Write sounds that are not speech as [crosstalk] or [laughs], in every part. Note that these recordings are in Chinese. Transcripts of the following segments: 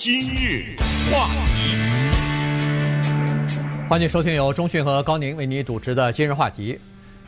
今日话题，欢迎收听由中讯和高宁为你主持的今日话题。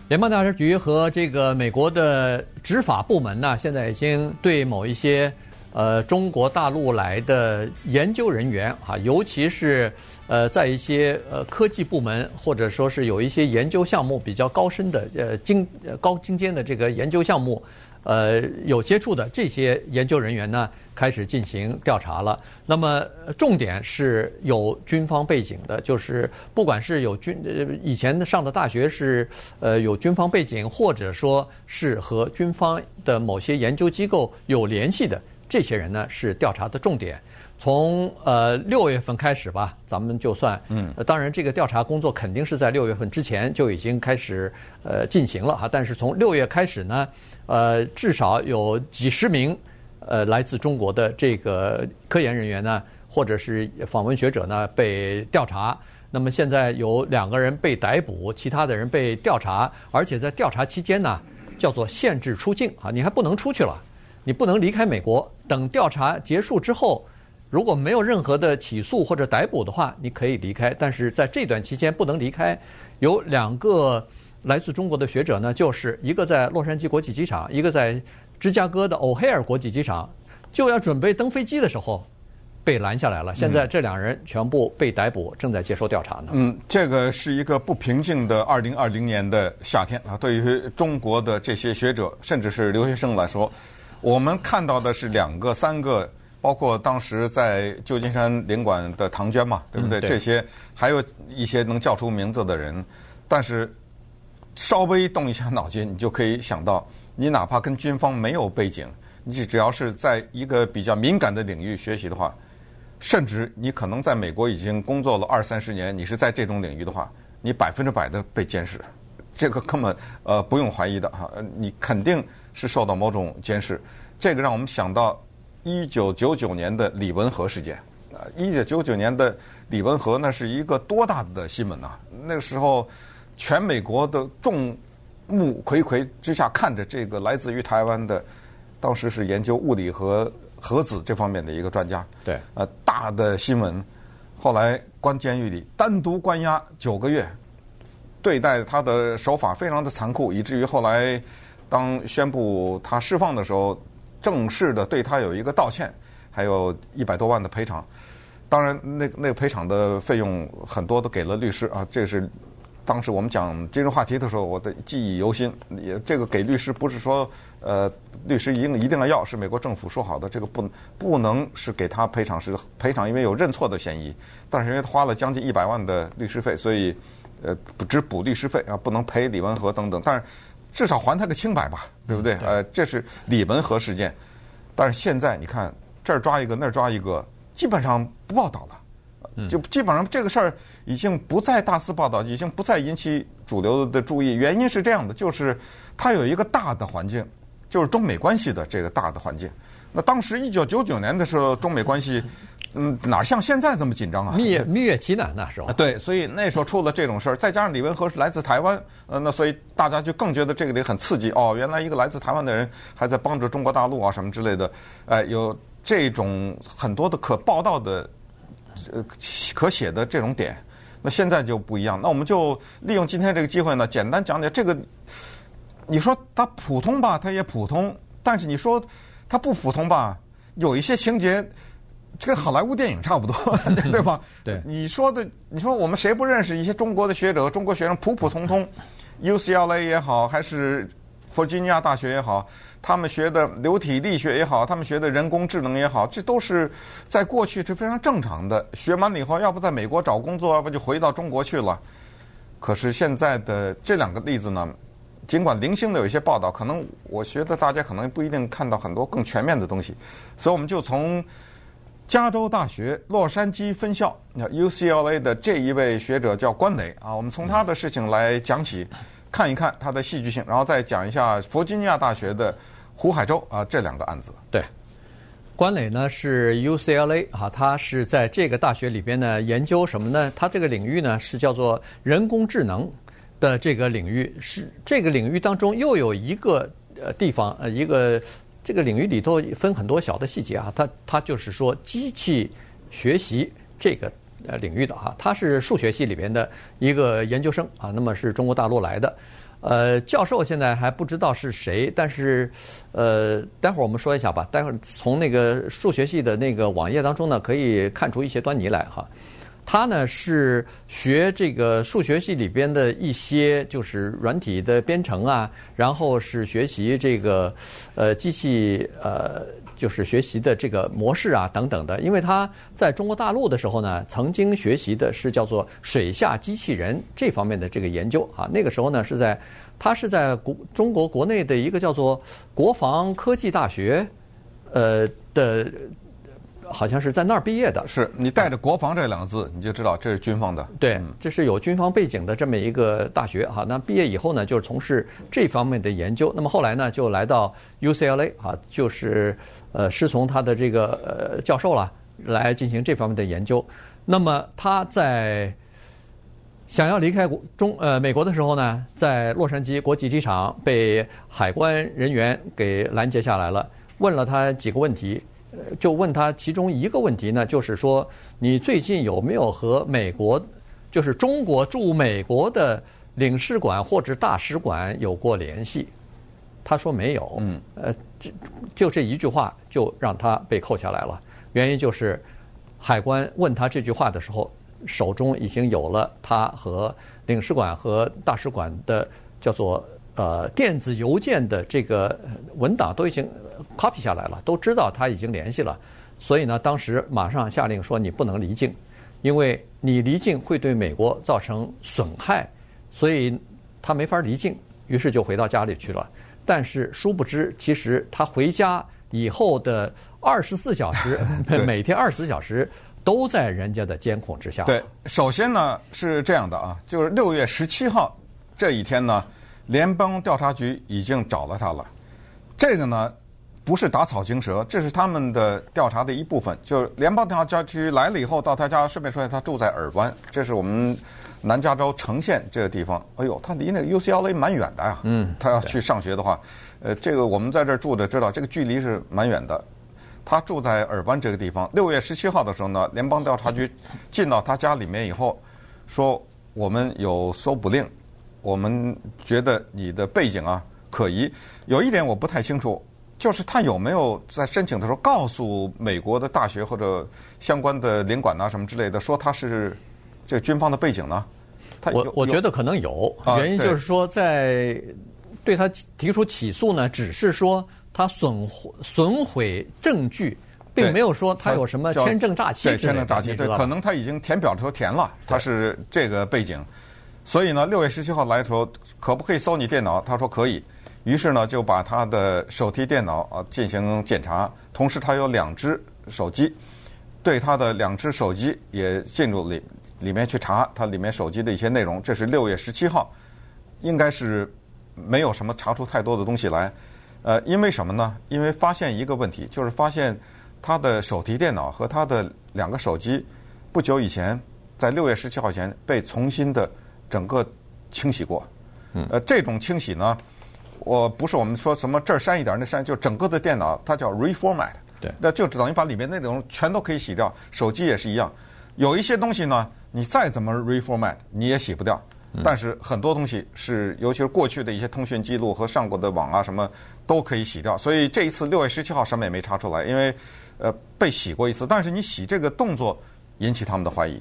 联邦调查局和这个美国的执法部门呢，现在已经对某一些呃中国大陆来的研究人员啊，尤其是呃在一些呃科技部门或者说是有一些研究项目比较高深的呃精高精尖的这个研究项目。呃，有接触的这些研究人员呢，开始进行调查了。那么，重点是有军方背景的，就是不管是有军呃以前上的大学是呃有军方背景，或者说是和军方的某些研究机构有联系的这些人呢，是调查的重点。从呃六月份开始吧，咱们就算嗯，当然这个调查工作肯定是在六月份之前就已经开始呃进行了哈。但是从六月开始呢，呃，至少有几十名呃来自中国的这个科研人员呢，或者是访问学者呢被调查。那么现在有两个人被逮捕，其他的人被调查，而且在调查期间呢，叫做限制出境啊，你还不能出去了，你不能离开美国。等调查结束之后。如果没有任何的起诉或者逮捕的话，你可以离开。但是在这段期间不能离开。有两个来自中国的学者呢，就是一个在洛杉矶国际机场，一个在芝加哥的欧黑尔国际机场，就要准备登飞机的时候被拦下来了。现在这两人全部被逮捕，正在接受调查呢。嗯，这个是一个不平静的二零二零年的夏天啊。对于中国的这些学者，甚至是留学生来说，我们看到的是两个、三个。包括当时在旧金山领馆的唐娟嘛，对不对？嗯、对，这些还有一些能叫出名字的人，但是稍微动一下脑筋，你就可以想到，你哪怕跟军方没有背景，你只要是在一个比较敏感的领域学习的话，甚至你可能在美国已经工作了二三十年，你是在这种领域的话，你百分之百的被监视，这个根本呃不用怀疑的哈，你肯定是受到某种监视。这个让我们想到。一九九九年的李文和事件，啊，一九九九年的李文和那是一个多大的新闻呐！那个时候，全美国的众目睽睽之下看着这个来自于台湾的，当时是研究物理和核子这方面的一个专家，对，呃，大的新闻，后来关监狱里，单独关押九个月，对待他的手法非常的残酷，以至于后来当宣布他释放的时候。正式的对他有一个道歉，还有一百多万的赔偿。当然，那那个赔偿的费用很多都给了律师啊。这是当时我们讲金融话题的时候，我的记忆犹新。也这个给律师不是说呃律师一定一定要要，是美国政府说好的，这个不不能是给他赔偿，是赔偿因为有认错的嫌疑。但是因为他花了将近一百万的律师费，所以呃只补律师费啊，不能赔李文和等等。但是。至少还他个清白吧，对不对？呃，这是李文和事件，但是现在你看这儿抓一个，那儿抓一个，基本上不报道了，就基本上这个事儿已经不再大肆报道，已经不再引起主流的注意。原因是这样的，就是它有一个大的环境，就是中美关系的这个大的环境。那当时一九九九年的时候，中美关系。嗯，哪像现在这么紧张啊？蜜月蜜月期呢，那时候。对，所以那时候出了这种事儿，再加上李文和是来自台湾，呃，那所以大家就更觉得这个得很刺激哦。原来一个来自台湾的人还在帮着中国大陆啊，什么之类的，哎，有这种很多的可报道的、呃可写的这种点。那现在就不一样，那我们就利用今天这个机会呢，简单讲讲这个。你说它普通吧，它也普通；但是你说它不普通吧，有一些情节。这跟好莱坞电影差不多，对吧？[laughs] 对，你说的，你说我们谁不认识一些中国的学者、中国学生普普通通，[laughs] UCLA 也好，还是弗吉尼亚大学也好，他们学的流体力学也好，他们学的人工智能也好，这都是在过去是非常正常的。学完了以后，要不在美国找工作，要不就回到中国去了。可是现在的这两个例子呢，尽管零星的有一些报道，可能我觉得大家可能不一定看到很多更全面的东西，所以我们就从。加州大学洛杉矶分校，UCLA 的这一位学者叫关磊啊，我们从他的事情来讲起，看一看它的戏剧性，然后再讲一下弗吉尼亚大学的胡海洲啊这两个案子。对，关磊呢是 UCLA 啊，他是在这个大学里边呢研究什么呢？他这个领域呢是叫做人工智能的这个领域，是这个领域当中又有一个呃地方呃一个。这个领域里头分很多小的细节啊，他他就是说机器学习这个呃领域的哈，他是数学系里边的一个研究生啊，那么是中国大陆来的，呃，教授现在还不知道是谁，但是呃，待会儿我们说一下吧，待会儿从那个数学系的那个网页当中呢，可以看出一些端倪来哈。他呢是学这个数学系里边的一些就是软体的编程啊，然后是学习这个呃机器呃就是学习的这个模式啊等等的。因为他在中国大陆的时候呢，曾经学习的是叫做水下机器人这方面的这个研究啊。那个时候呢是在他是在国中国国内的一个叫做国防科技大学呃的。好像是在那儿毕业的，是你带着“国防”这两个字，你就知道这是军方的。对，这是有军方背景的这么一个大学哈。那毕业以后呢，就是从事这方面的研究。那么后来呢，就来到 UCLA 啊，就是呃，师从他的这个呃教授了，来进行这方面的研究。那么他在想要离开中呃美国的时候呢，在洛杉矶国际机场被海关人员给拦截下来了，问了他几个问题。就问他其中一个问题呢，就是说你最近有没有和美国，就是中国驻美国的领事馆或者大使馆有过联系？他说没有。嗯，呃，就就这一句话就让他被扣下来了。原因就是海关问他这句话的时候，手中已经有了他和领事馆和大使馆的叫做呃电子邮件的这个文档都已经。copy 下来了，都知道他已经联系了，所以呢，当时马上下令说你不能离境，因为你离境会对美国造成损害，所以他没法离境，于是就回到家里去了。但是殊不知，其实他回家以后的二十四小时，[laughs] 每天二十四小时都在人家的监控之下。对，首先呢是这样的啊，就是六月十七号这一天呢，联邦调查局已经找了他了，这个呢。不是打草惊蛇，这是他们的调查的一部分。就是联邦调查局来了以后，到他家，顺便说一下，他住在尔湾，这是我们南加州城县这个地方。哎呦，他离那个 UCLA 蛮远的呀。嗯。他要去上学的话，呃，这个我们在这儿住的知道，这个距离是蛮远的。他住在尔湾这个地方。六月十七号的时候呢，联邦调查局进到他家里面以后，说我们有搜捕令，我们觉得你的背景啊可疑。有一点我不太清楚。就是他有没有在申请的时候告诉美国的大学或者相关的领馆啊什么之类的，说他是这军方的背景呢？他我我觉得可能有，原因就是说在对他提出起诉呢，只是说他损损毁证据，并没有说他有什么签证诈欺。对，签证诈欺，对，可能他已经填表的时候填了，他是这个背景，所以呢，六月十七号来的时候，可不可以搜你电脑？他说可以。于是呢，就把他的手提电脑啊进行检查，同时他有两只手机，对他的两只手机也进入里里面去查他里面手机的一些内容。这是六月十七号，应该是没有什么查出太多的东西来。呃，因为什么呢？因为发现一个问题，就是发现他的手提电脑和他的两个手机不久以前在六月十七号前被重新的整个清洗过。嗯。呃，这种清洗呢？我不是我们说什么这儿删一点，那删，就整个的电脑它叫 reformat，对，那就等于把里面内容全都可以洗掉。手机也是一样，有一些东西呢，你再怎么 reformat 你也洗不掉。但是很多东西是，尤其是过去的一些通讯记录和上过的网啊什么都可以洗掉。所以这一次六月十七号什么也没查出来，因为呃被洗过一次。但是你洗这个动作引起他们的怀疑。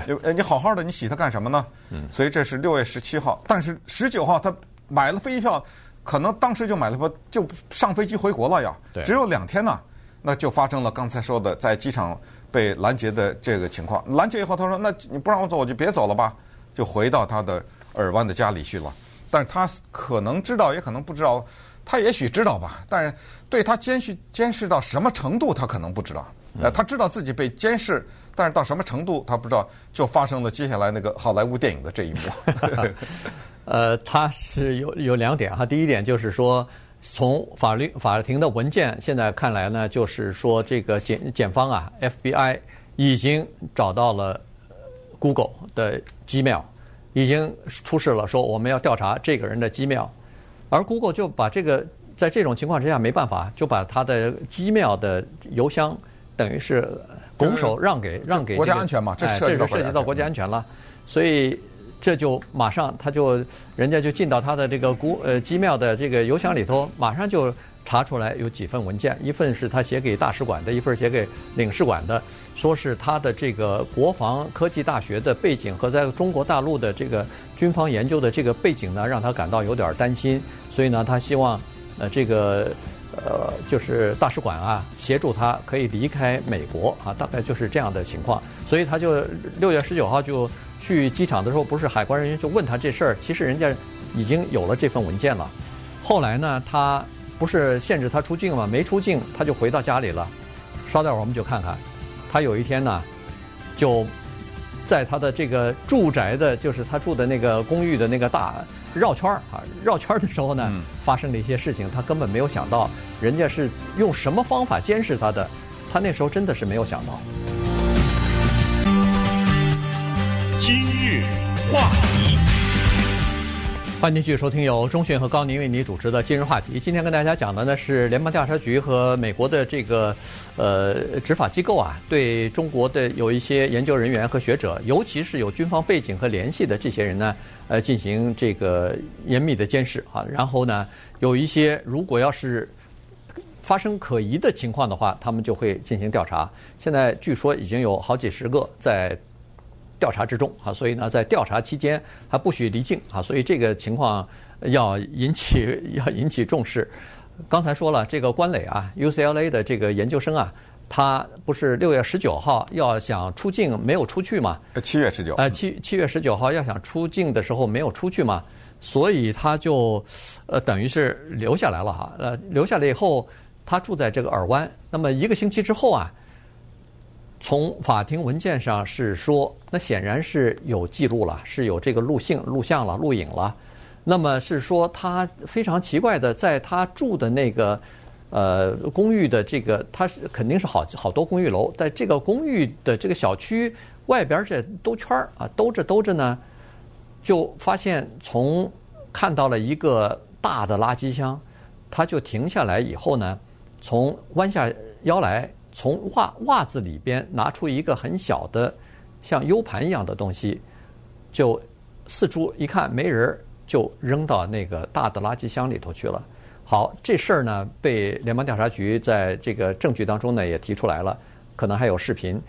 对，呃你好好的你洗它干什么呢？嗯。所以这是六月十七号，但是十九号他买了飞机票。可能当时就买了票，就上飞机回国了呀。对，只有两天呢，那就发生了刚才说的在机场被拦截的这个情况。拦截以后，他说：“那你不让我走，我就别走了吧。”就回到他的尔湾的家里去了。但是他可能知道，也可能不知道。他也许知道吧，但是对他监视监视到什么程度，他可能不知道。呃，他知道自己被监视，但是到什么程度他不知道。就发生了接下来那个好莱坞电影的这一幕。[laughs] 呃，他是有有两点哈。第一点就是说，从法律法庭的文件现在看来呢，就是说这个检检方啊，FBI 已经找到了 Google 的 Gmail，已经出示了说我们要调查这个人的 Gmail，而 Google 就把这个在这种情况之下，没办法，就把他的 gmail 的邮箱等于是拱手让给让给、这个、国家安全嘛，这涉及到涉及到国家安全了，所以这就马上他就人家就进到他的这个古呃机妙的这个邮箱里头，马上就。查出来有几份文件，一份是他写给大使馆的，一份写给领事馆的，说是他的这个国防科技大学的背景和在中国大陆的这个军方研究的这个背景呢，让他感到有点担心，所以呢，他希望呃这个呃就是大使馆啊协助他可以离开美国啊，大概就是这样的情况，所以他就六月十九号就去机场的时候，不是海关人员就问他这事儿，其实人家已经有了这份文件了，后来呢他。不是限制他出境吗？没出境，他就回到家里了。稍待会儿，我们就看看，他有一天呢，就在他的这个住宅的，就是他住的那个公寓的那个大绕圈儿啊，绕圈儿的时候呢，发生了一些事情，他根本没有想到，人家是用什么方法监视他的，他那时候真的是没有想到。今日话题。欢迎继续收听由钟迅和高宁为你主持的今日话题。今天跟大家讲的呢是联邦调查局和美国的这个呃执法机构啊，对中国的有一些研究人员和学者，尤其是有军方背景和联系的这些人呢，呃，进行这个严密的监视啊。然后呢，有一些如果要是发生可疑的情况的话，他们就会进行调查。现在据说已经有好几十个在。调查之中啊，所以呢，在调查期间还不许离境啊，所以这个情况要引起 [laughs] 要引起重视。刚才说了，这个关磊啊，UCLA 的这个研究生啊，他不是六月十九号要想出境没有出去嘛？七月十九。呃，七七月十九号要想出境的时候没有出去嘛，所以他就呃等于是留下来了哈。呃，留下来以后，他住在这个尔湾。那么一个星期之后啊。从法庭文件上是说，那显然是有记录了，是有这个录性、录像了、录影了。那么是说他非常奇怪的，在他住的那个呃公寓的这个，他是肯定是好好多公寓楼，在这个公寓的这个小区外边这兜圈儿啊，兜着兜着呢，就发现从看到了一个大的垃圾箱，他就停下来以后呢，从弯下腰来。从袜袜子里边拿出一个很小的像 U 盘一样的东西，就四处一看没人，就扔到那个大的垃圾箱里头去了。好，这事儿呢被联邦调查局在这个证据当中呢也提出来了，可能还有视频，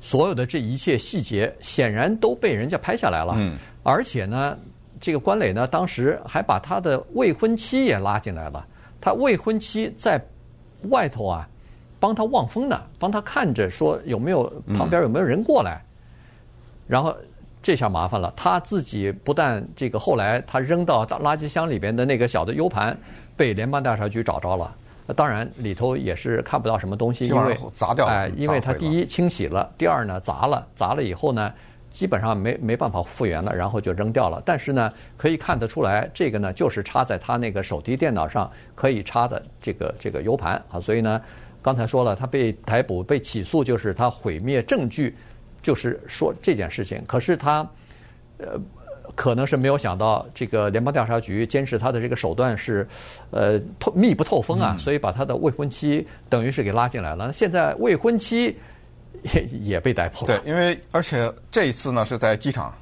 所有的这一切细节显然都被人家拍下来了。嗯。而且呢，这个关磊呢当时还把他的未婚妻也拉进来了，他未婚妻在外头啊。帮他望风呢，帮他看着说有没有旁边有没有人过来，然后这下麻烦了，他自己不但这个后来他扔到垃圾箱里边的那个小的 U 盘被联邦调查局找着了，当然里头也是看不到什么东西，因为砸掉了，哎，因为他第一清洗了，第二呢砸了，砸了以后呢基本上没没办法复原了，然后就扔掉了。但是呢可以看得出来，这个呢就是插在他那个手提电脑上可以插的这个这个 U 盘啊，所以呢。刚才说了，他被逮捕、被起诉，就是他毁灭证据，就是说这件事情。可是他，呃，可能是没有想到，这个联邦调查局监视他的这个手段是，呃，透密不透风啊，所以把他的未婚妻等于是给拉进来了。现在未婚妻也也被逮捕了。对，因为而且这一次呢是在机场，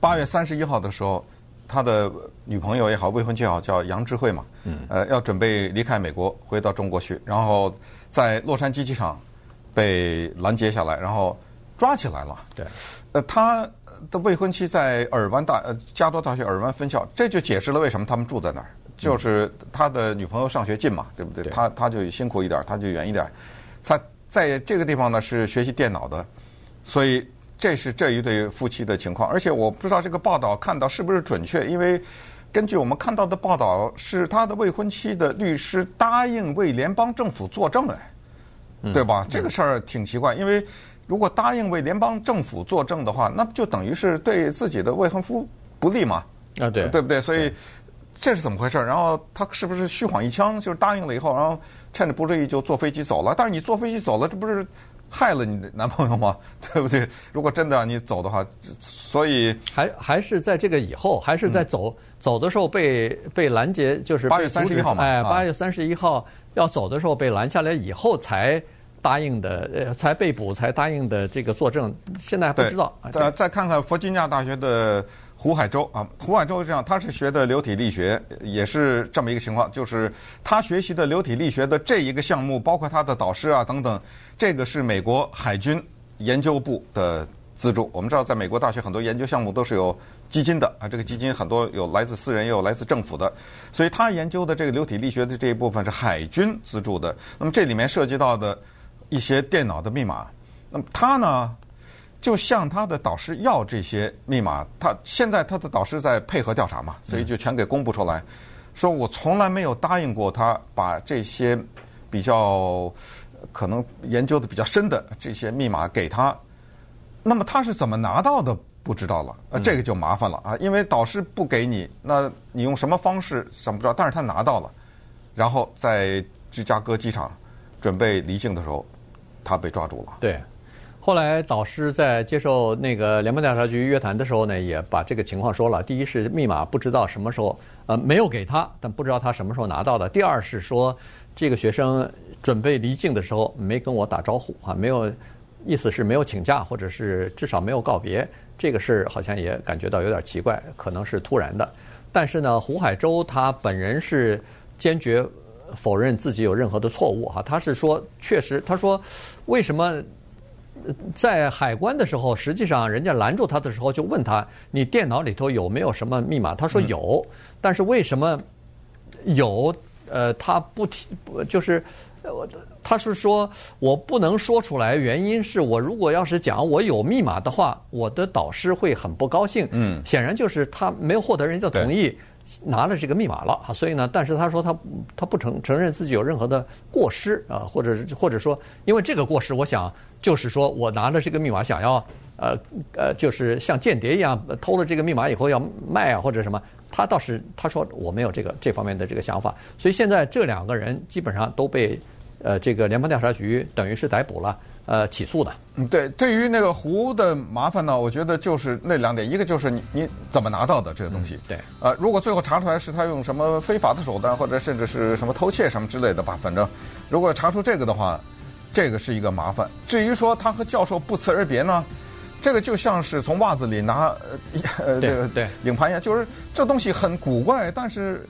八月三十一号的时候。他的女朋友也好，未婚妻也好，叫杨智慧嘛，呃，要准备离开美国回到中国去，然后在洛杉矶机场被拦截下来，然后抓起来了。对，呃，他的未婚妻在尔湾大呃加州大学尔湾分校，这就解释了为什么他们住在那儿，就是他的女朋友上学近嘛，对不对？他他就辛苦一点，他就远一点。他在这个地方呢是学习电脑的，所以。这是这一对夫妻的情况，而且我不知道这个报道看到是不是准确，因为根据我们看到的报道，是他的未婚妻的律师答应为联邦政府作证哎，对吧？这个事儿挺奇怪，因为如果答应为联邦政府作证的话，那不就等于是对自己的未婚夫不利嘛？啊，对，对不对？所以这是怎么回事？然后他是不是虚晃一枪，就是答应了以后，然后趁着不注意就坐飞机走了？但是你坐飞机走了，这不是？害了你的男朋友吗？[laughs] 对不对？如果真的让你走的话，所以还还是在这个以后，还是在走、嗯、走的时候被被拦截，就是八月三十一号嘛。哎，八月三十一号要走的时候被拦下来以后才答应的，呃，才被捕才答应的这个作证，现在还不知道。再再看看弗吉尼亚大学的。胡海洲啊，胡海洲是这样，他是学的流体力学，也是这么一个情况，就是他学习的流体力学的这一个项目，包括他的导师啊等等，这个是美国海军研究部的资助。我们知道，在美国大学很多研究项目都是有基金的啊，这个基金很多有来自私人，也有来自政府的，所以他研究的这个流体力学的这一部分是海军资助的。那么这里面涉及到的一些电脑的密码，那么他呢？就向他的导师要这些密码，他现在他的导师在配合调查嘛，所以就全给公布出来，说我从来没有答应过他把这些比较可能研究的比较深的这些密码给他，那么他是怎么拿到的不知道了，呃，这个就麻烦了啊，因为导师不给你，那你用什么方式想不知道，但是他拿到了，然后在芝加哥机场准备离境的时候，他被抓住了。对。后来导师在接受那个联邦调查局约谈的时候呢，也把这个情况说了。第一是密码不知道什么时候呃没有给他，但不知道他什么时候拿到的。第二是说这个学生准备离境的时候没跟我打招呼啊，没有意思是没有请假，或者是至少没有告别。这个事好像也感觉到有点奇怪，可能是突然的。但是呢，胡海洲他本人是坚决否认自己有任何的错误哈，他是说确实，他说为什么？在海关的时候，实际上人家拦住他的时候就问他：“你电脑里头有没有什么密码？”他说有，但是为什么有？呃，他不提，就是我他是说我不能说出来，原因是我如果要是讲我有密码的话，我的导师会很不高兴。嗯，显然就是他没有获得人家的同意。拿了这个密码了，所以呢，但是他说他他不承承认自己有任何的过失啊，或者或者说，因为这个过失，我想就是说我拿了这个密码想要呃呃，就是像间谍一样偷了这个密码以后要卖啊或者什么，他倒是他说我没有这个这方面的这个想法，所以现在这两个人基本上都被呃这个联邦调查局等于是逮捕了。呃，起诉的。嗯，对，对于那个胡的麻烦呢，我觉得就是那两点，一个就是你你怎么拿到的这个东西，嗯、对，呃，如果最后查出来是他用什么非法的手段，或者甚至是什么偷窃什么之类的吧，反正如果查出这个的话，这个是一个麻烦。至于说他和教授不辞而别呢，这个就像是从袜子里拿呃呃这个领盘一样，就是这东西很古怪，但是。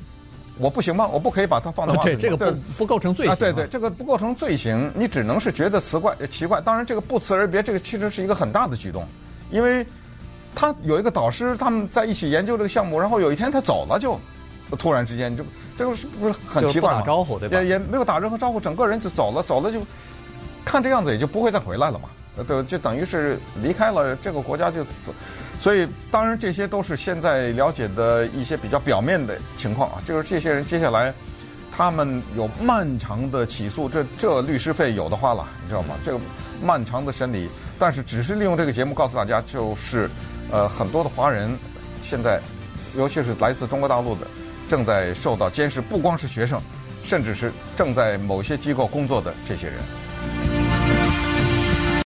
我不行吗？我不可以把它放到袜子里吗？对，这个不不构成罪行啊。对对，这个不构成罪行，你只能是觉得奇怪奇怪。当然，这个不辞而别，这个其实是一个很大的举动，因为他有一个导师，他们在一起研究这个项目，然后有一天他走了就，就突然之间就这个是不是很奇怪？打招呼对吧？也也没有打任何招呼，整个人就走了，走了就看这样子也就不会再回来了嘛。对，就等于是离开了这个国家就走。所以，当然这些都是现在了解的一些比较表面的情况啊。就是这些人接下来，他们有漫长的起诉，这这律师费有的花了，你知道吗？这个漫长的审理，但是只是利用这个节目告诉大家，就是呃，很多的华人现在，尤其是来自中国大陆的，正在受到监视，不光是学生，甚至是正在某些机构工作的这些人。